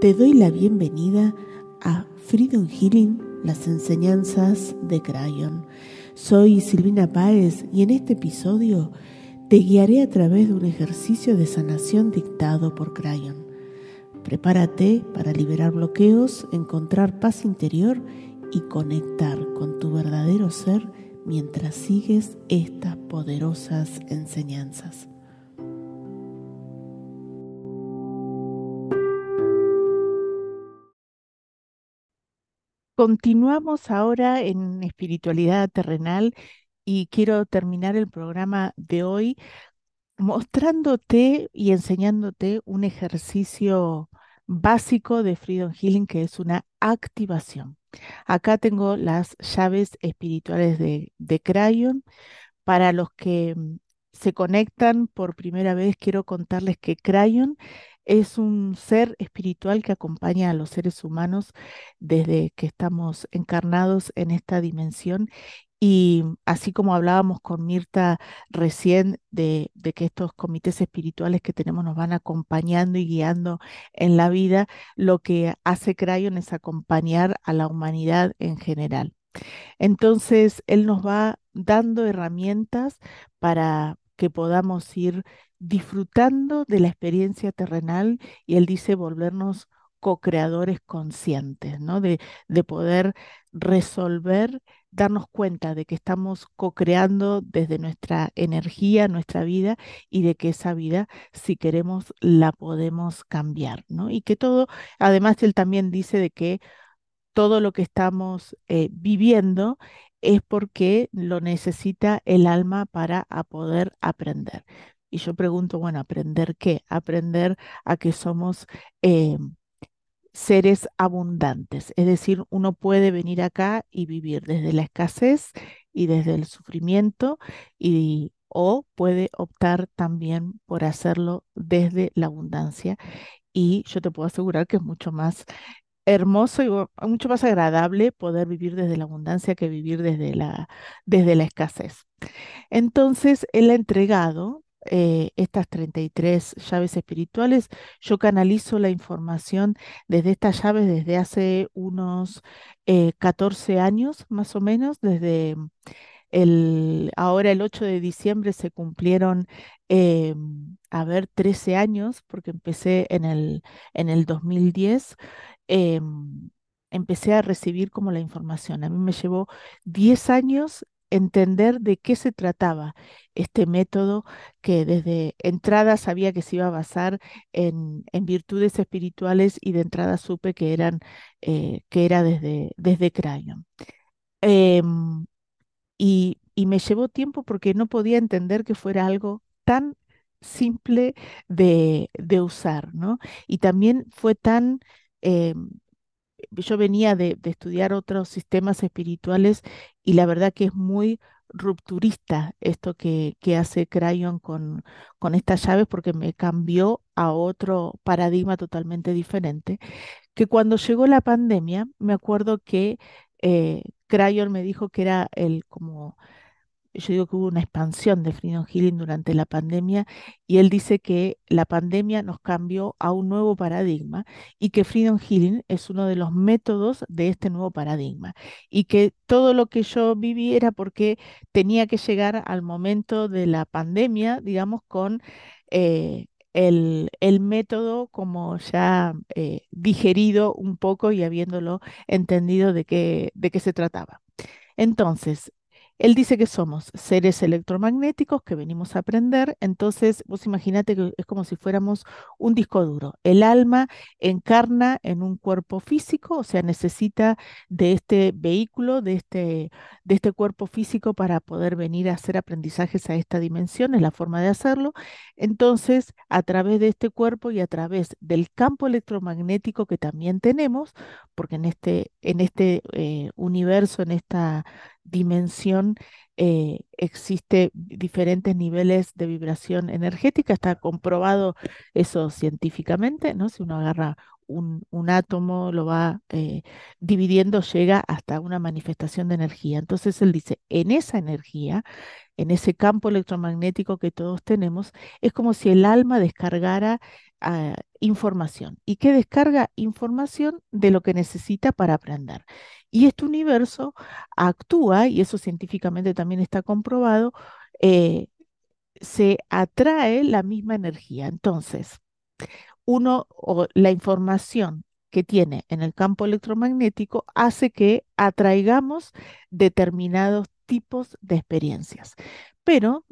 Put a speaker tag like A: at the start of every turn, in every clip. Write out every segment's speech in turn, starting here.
A: Te doy la bienvenida a Freedom Healing, las enseñanzas de Crayon. Soy Silvina Páez y en este episodio te guiaré a través de un ejercicio de sanación dictado por Crayon. Prepárate para liberar bloqueos, encontrar paz interior y conectar con tu verdadero ser mientras sigues estas poderosas enseñanzas. Continuamos ahora en espiritualidad terrenal y quiero terminar el programa de hoy mostrándote y enseñándote un ejercicio básico de Freedom Healing que es una activación. Acá tengo las llaves espirituales de, de Crayon. Para los que mm, se conectan por primera vez, quiero contarles que Crayon es un ser espiritual que acompaña a los seres humanos desde que estamos encarnados en esta dimensión y así como hablábamos con Mirta recién de, que estos comités espirituales que tenemos nos van acompañando y guiando en la vida, lo que hace Crayon es acompañar a la humanidad en general. Entonces, Él nos va dando herramientas para que podamos ir disfrutando de la experiencia terrenal y Él dice volvernos co-creadores conscientes, ¿no? De, de poder resolver darnos cuenta de que estamos co-creando desde nuestra energía, nuestra vida, y de que esa vida, si queremos, la podemos cambiar, ¿no? Y que todo, además, él también dice de que todo lo que estamos eh, viviendo es porque lo necesita el alma para poder aprender. Y yo pregunto, bueno, ¿aprender qué? Aprender a que somos eh, seres abundantes. Es decir, uno puede venir acá y vivir desde la escasez y desde el sufrimiento y o puede optar también por hacerlo desde la abundancia. Y yo te puedo asegurar que es mucho más hermoso y mucho más agradable poder vivir desde la abundancia que vivir desde la, desde la escasez. Entonces, él ha entregado eh, estas 33 llaves espirituales, yo canalizo la información desde estas llaves desde hace unos 14 eh, años más o menos, desde el, ahora el 8 de diciembre se cumplieron, eh, a ver, 13 años, porque empecé en el, en el 2010. Em, empecé a recibir como la información. A mí me llevó 10 años entender de qué se trataba este método que desde entrada sabía que se iba a basar en, virtudes espirituales y de entrada supe que eran eh, que era desde, desde Crayon. Em, y, me llevó tiempo porque no podía entender que fuera algo tan simple de, usar, ¿no? Y también fue tan em, yo venía de, estudiar otros sistemas espirituales y la verdad que es muy rupturista esto que, hace Crayon con, con estas llaves porque me cambió a otro paradigma totalmente diferente, que cuando llegó la pandemia, me acuerdo que eh, Crayon me dijo que era el como yo digo que hubo una expansión de Freedom Healing durante la pandemia y él dice que la pandemia nos cambió a un nuevo paradigma y que Freedom Healing es uno de los métodos de este nuevo paradigma y que todo lo que yo viví era porque tenía que llegar al momento de la pandemia, digamos, con... Eh, el, método como ya eh, digerido un poco y habiéndolo entendido de qué, de qué se trataba. Entonces, él dice que somos seres electromagnéticos que venimos a aprender, entonces vos imaginate que es como si fuéramos un disco duro. El alma encarna en un cuerpo físico, o sea, necesita de este vehículo, de este, de este cuerpo físico para poder venir a hacer aprendizajes a esta dimensión, es la forma de hacerlo. Entonces, a través de este cuerpo y a través del campo electromagnético que también tenemos, porque en este, en este eh, universo, en esta dimensión eh, existe diferentes niveles de vibración energética, está comprobado eso científicamente, ¿no? Si uno agarra un, un átomo, lo va eh, dividiendo, llega hasta una manifestación de energía. Entonces él dice, en esa energía, en ese campo electromagnético que todos tenemos, es como si el alma descargara ah, información. ¿Y qué descarga? Información de lo que necesita para aprender. Y este universo actúa, y eso científicamente también está comprobado, eh, se atrae la misma energía. Entonces, uno o la información que tiene en el campo electromagnético hace que atraigamos determinados tipos de experiencias. Pero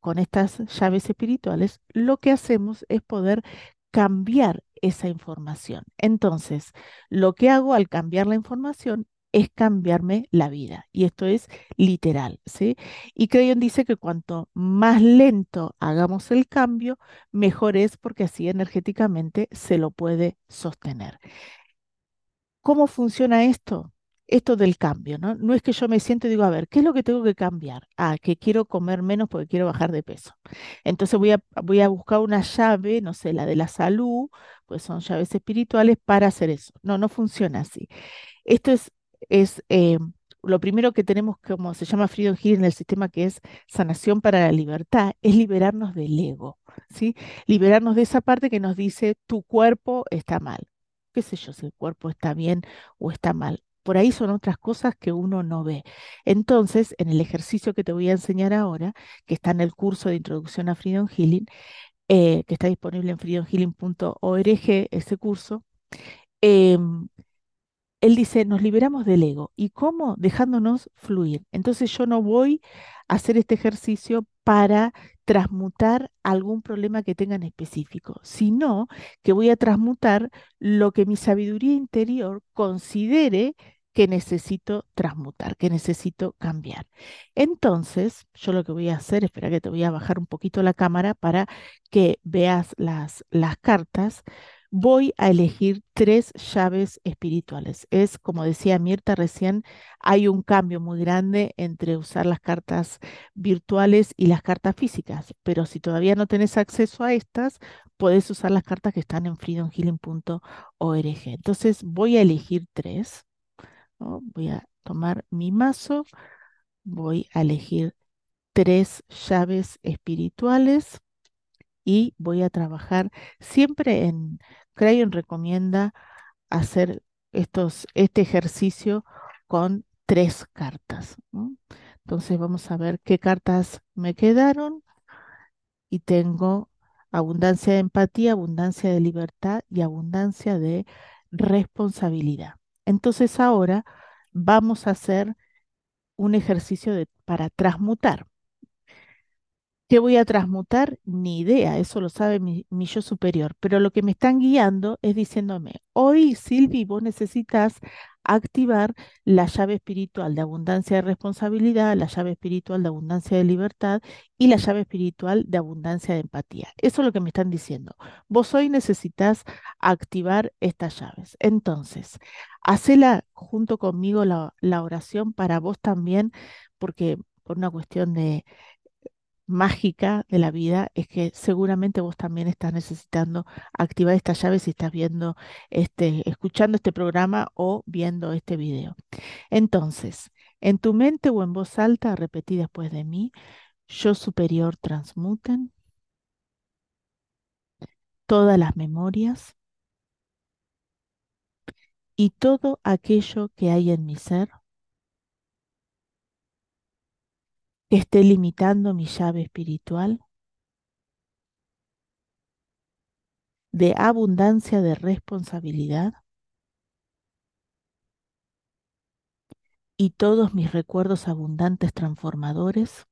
A: con estas llaves espirituales, lo que hacemos es poder cambiar esa información. Entonces, lo que hago al cambiar la información es cambiarme la vida. Y esto es literal, ¿sí? Y Crayon dice que cuanto más lento hagamos el cambio, mejor es porque así energéticamente se lo puede sostener. ¿Cómo funciona esto? Esto del cambio, ¿no? No es que yo me siento y digo, a ver, ¿qué es lo que tengo que cambiar? Ah, que quiero comer menos porque quiero bajar de peso. Entonces voy a, voy a buscar una llave, no sé, la de la salud, pues son llaves espirituales para hacer eso. No, no funciona así. Esto es es eh, lo primero que tenemos, como se llama Freedom Healing en el sistema, que es sanación para la libertad, es liberarnos del ego, ¿sí? Liberarnos de esa parte que nos dice tu cuerpo está mal. ¿Qué sé yo si el cuerpo está bien o está mal? Por ahí son otras cosas que uno no ve. Entonces, en el ejercicio que te voy a enseñar ahora, que está en el curso de introducción a Freedom Healing, eh, que está disponible en freedomhealing.org, ese curso, em, él dice, nos liberamos del ego. ¿Y cómo? Dejándonos fluir. Entonces yo no voy a hacer este ejercicio para transmutar algún problema que tenga en específico, sino que voy a transmutar lo que mi sabiduría interior considere que necesito transmutar, que necesito cambiar. Entonces, yo lo que voy a hacer, espera que te voy a bajar un poquito la cámara para que veas las, las cartas voy a elegir tres llaves espirituales. Es, como decía Mirta recién, hay un cambio muy grande entre usar las cartas virtuales y las cartas físicas, pero si todavía no tenés acceso a estas, podés usar las cartas que están en freedomhealing.org. Entonces voy a elegir tres. Voy a tomar mi mazo, voy a elegir tres llaves espirituales y voy a trabajar siempre en, Crayon recomienda hacer estos, este ejercicio con tres cartas. Entonces vamos a ver qué cartas me quedaron y tengo abundancia de empatía, abundancia de libertad y abundancia de responsabilidad. Entonces ahora vamos a hacer un ejercicio para transmutar. ¿Qué voy a transmutar? Ni idea, eso lo sabe mi, yo superior. Pero lo que me están guiando es diciéndome, hoy Silvi, vos necesitas activar la llave espiritual de abundancia de responsabilidad, la llave espiritual de abundancia de libertad y la llave espiritual de abundancia de empatía. Eso es lo que me están diciendo. Vos hoy necesitas activar estas llaves. Entonces, hacela junto conmigo la, la oración para vos también, porque por una cuestión de mágica de la vida es que seguramente vos también estás necesitando activar esta llave si estás viendo este, escuchando este programa o viendo este video. Entonces, en tu mente o en voz alta, repetí después de mí, yo superior transmuten todas las memorias y todo aquello que hay en mi ser que esté limitando mi llave espiritual de abundancia de responsabilidad y todos mis recuerdos abundantes transformadores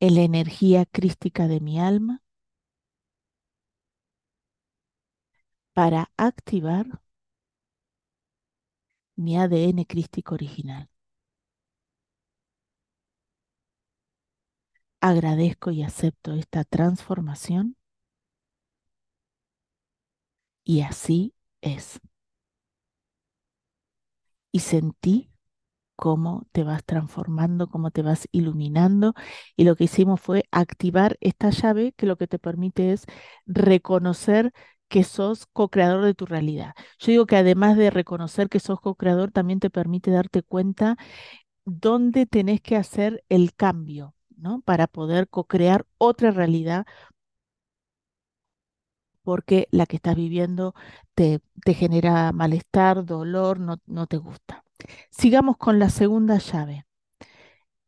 A: en la energía crística de mi alma para activar mi ADN crístico original. Agradezco y acepto esta transformación y así es. Y sentí cómo te vas transformando, cómo te vas iluminando. Y lo que hicimos fue activar esta llave que lo que te permite es reconocer que sos co-creador de tu realidad. Yo digo que además de reconocer que sos co-creador, también te permite darte cuenta dónde tenés que hacer el cambio, ¿no? Para poder co-crear otra realidad porque la que estás viviendo te, te genera malestar, dolor, no, no te gusta. Sigamos con la segunda llave,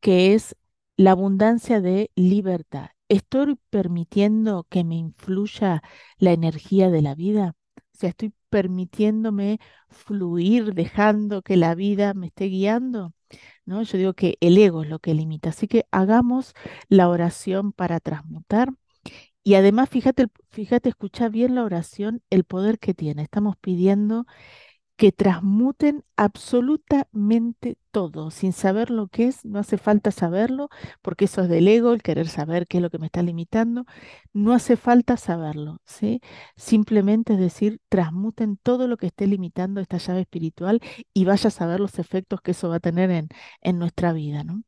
A: que es la abundancia de libertad. ¿Estoy permitiendo que me influya la energía de la vida? O ¿estoy permitiéndome fluir, dejando que la vida me esté guiando? ¿No? Yo digo que el ego es lo que limita. Así que hagamos la oración para transmutar. Y además, fíjate, fíjate, escucha bien la oración, el poder que tiene. Estamos pidiendo que transmuten absolutamente todo, sin saber lo que es, no hace falta saberlo, porque eso es del ego, el querer saber qué es lo que me está limitando, no hace falta saberlo, ¿sí? Simplemente es decir, transmuten todo lo que esté limitando esta llave espiritual y vaya a saber los efectos que eso va a tener en, en nuestra vida, ¿no?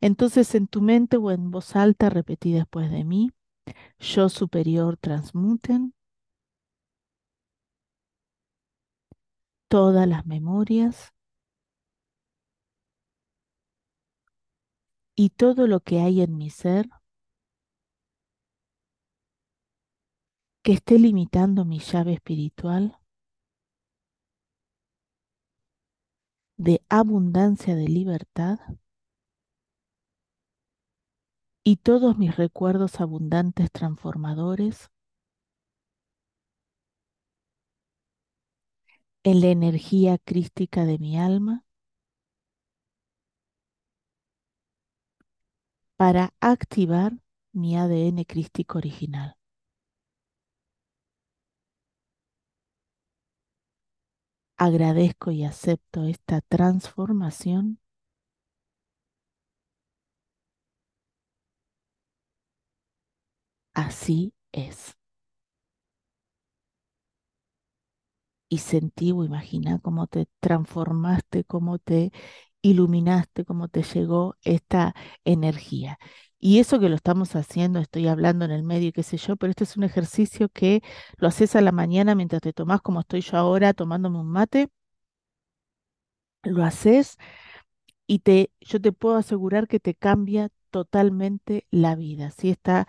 A: Entonces, en tu mente o en voz alta, repetí después de mí, yo superior transmuten todas las memorias y todo lo que hay en mi ser que esté limitando mi llave espiritual de abundancia de libertad y todos mis recuerdos abundantes transformadores en la energía crística de mi alma para activar mi ADN crístico original. Agradezco y acepto esta transformación así es. Y sentí o imagina cómo te transformaste, cómo te iluminaste, cómo te llegó esta energía. Y eso que lo estamos haciendo, estoy hablando en el medio, qué sé yo, pero este es un ejercicio que lo haces a la mañana mientras te tomás, como estoy yo ahora, tomándome un mate. Lo haces y te, yo te puedo asegurar que te cambia totalmente la vida. ¿sí? Está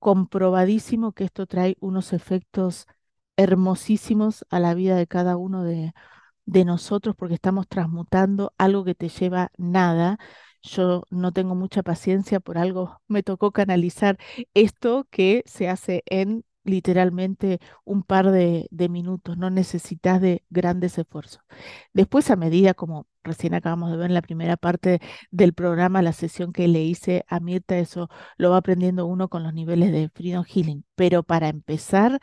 A: comprobadísimo que esto trae unos efectos hermosísimos a la vida de cada uno de, de nosotros porque estamos transmutando algo que te lleva nada. Yo no tengo mucha paciencia, por algo me tocó canalizar esto que se hace en literalmente un par de, minutos, no necesitas de grandes esfuerzos. Después, a medida, como recién acabamos de ver en la primera parte del programa, la sesión que le hice a Mirta, eso lo va aprendiendo uno con los niveles de Freedom Healing. Pero para empezar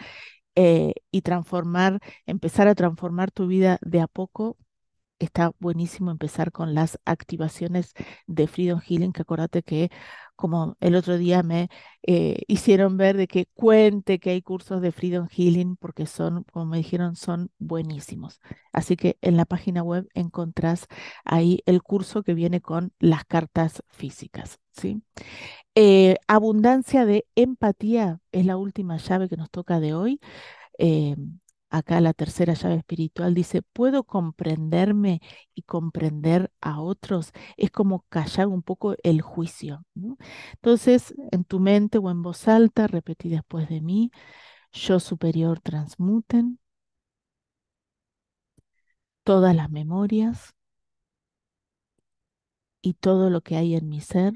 A: eh, y transformar, empezar a transformar tu vida de a poco, está buenísimo empezar con las activaciones de Freedom Healing, que acuérdate que como el otro día me eh, hicieron ver de que cuente que hay cursos de Freedom Healing, porque son, como me dijeron, son buenísimos. Así que en la página web encontrás ahí el curso que viene con las cartas físicas. ¿sí? Eh, abundancia de empatía es la última llave que nos toca de hoy. Eh, acá la tercera llave espiritual dice, ¿puedo comprenderme y comprender a otros? Es como callar un poco el juicio. Entonces, en tu mente o en voz alta, repetí después de mí, yo superior transmuten todas las memorias y todo lo que hay en mi ser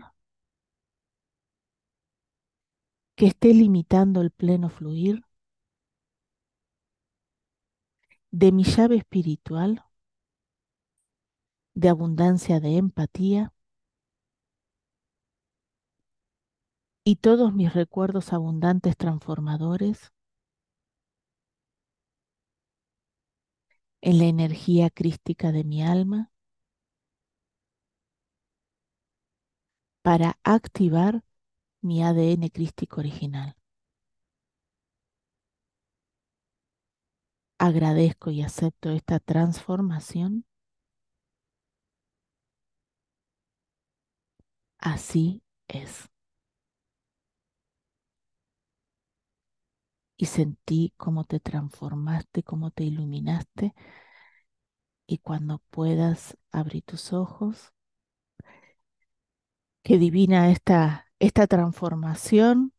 A: que esté limitando el pleno fluir de mi llave espiritual, de abundancia de empatía y todos mis recuerdos abundantes transformadores en la energía crística de mi alma para activar mi ADN crístico original. Agradezco y acepto esta transformación así es. Y sentí cómo te transformaste, cómo te iluminaste. Y cuando puedas abrir tus ojos, qué divina esta, esta transformación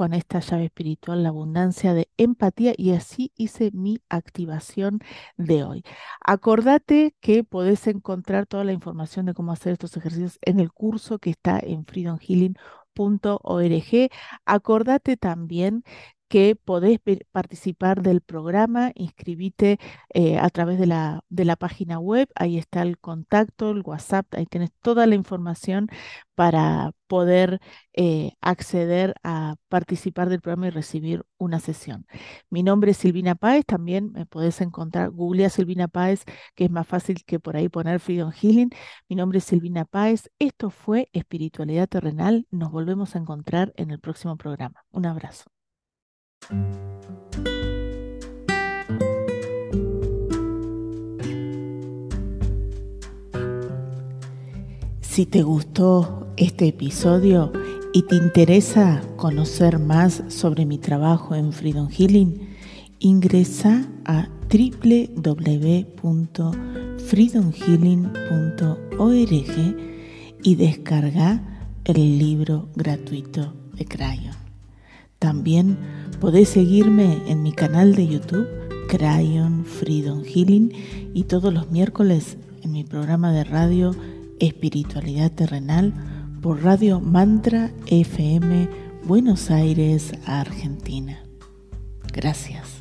A: con esta llave espiritual, la abundancia de empatía y así hice mi activación de hoy. Acordate que podés encontrar toda la información de cómo hacer estos ejercicios en el curso que está en freedomhealing.org. Acordate también que podés participar del programa, inscribite eh, a través de la, página web, ahí está el contacto, el WhatsApp, ahí tienes toda la información para poder eh, acceder a participar del programa y recibir una sesión. Mi nombre es Silvina Páez, también me podés encontrar, googlea Silvina Páez, que es más fácil que por ahí poner Freedom Healing. Mi nombre es Silvina Páez, esto fue Espiritualidad Terrenal, nos volvemos a encontrar en el próximo programa. Un abrazo. Si te gustó este episodio y te interesa conocer más sobre mi trabajo en Freedom Healing, ingresa a www.freedomhealing.org y descarga el libro gratuito de Crayon. También podés seguirme en mi canal de YouTube, Crayon Freedom Healing, y todos los miércoles en mi programa de radio Espiritualidad Terrenal por Radio Mantra FM Buenos Aires, Argentina. Gracias.